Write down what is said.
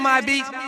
my beat?